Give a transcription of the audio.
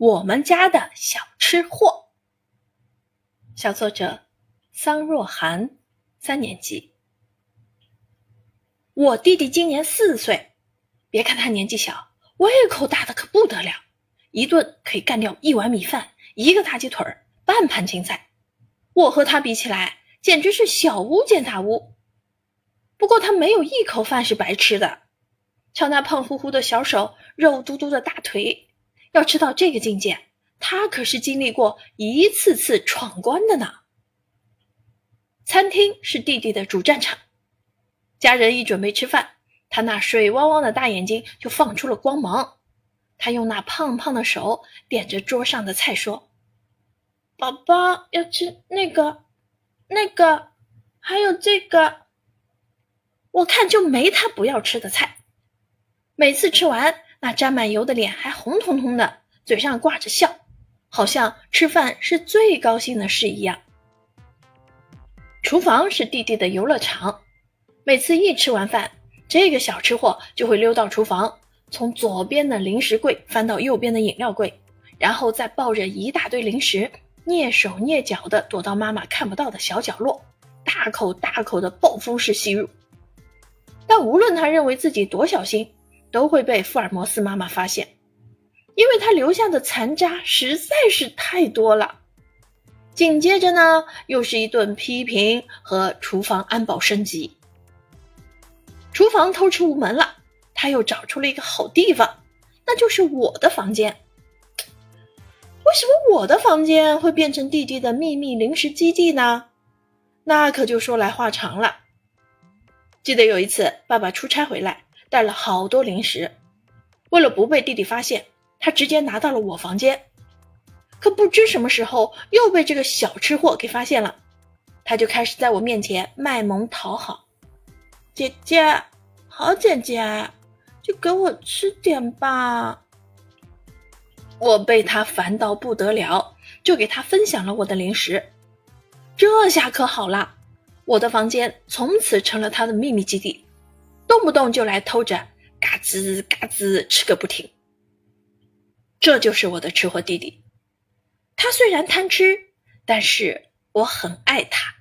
我们家的小吃货。小作者桑若涵，三年级。我弟弟今年四岁，别看他年纪小，胃口大的可不得了，一顿可以干掉一碗米饭、一个大鸡腿儿、半盘青菜。我和他比起来，简直是小巫见大巫。不过他没有一口饭是白吃的，瞧那胖乎乎的小手，肉嘟嘟的大腿，要吃到这个境界，他可是经历过一次次闯关的呢。餐厅是弟弟的主战场。家人一准备吃饭，他那水汪汪的大眼睛就放出了光芒。他用那胖胖的手点着桌上的菜说：“宝宝要吃那个、那个，还有这个。”我看就没他不要吃的菜。每次吃完，那沾满油的脸还红彤彤的，嘴上挂着笑，好像吃饭是最高兴的事一样。厨房是弟弟的游乐场。每次一吃完饭，这个小吃货就会溜到厨房，从左边的零食柜翻到右边的饮料柜，然后再抱着一大堆零食，蹑手蹑脚地躲到妈妈看不到的小角落，大口大口的暴风式吸入。但无论他认为自己多小心，都会被福尔摩斯妈妈发现，因为他留下的残渣实在是太多了。紧接着呢，又是一顿批评和厨房安保升级。厨房偷吃无门了，他又找出了一个好地方，那就是我的房间。为什么我的房间会变成弟弟的秘密零食基地呢？那可就说来话长了。记得有一次，爸爸出差回来，带了好多零食，为了不被弟弟发现，他直接拿到了我房间。可不知什么时候又被这个小吃货给发现了，他就开始在我面前卖萌讨好。姐姐，好姐姐，就给我吃点吧。我被他烦到不得了，就给他分享了我的零食。这下可好了，我的房间从此成了他的秘密基地，动不动就来偷着嘎吱嘎吱吃个不停。这就是我的吃货弟弟，他虽然贪吃，但是我很爱他。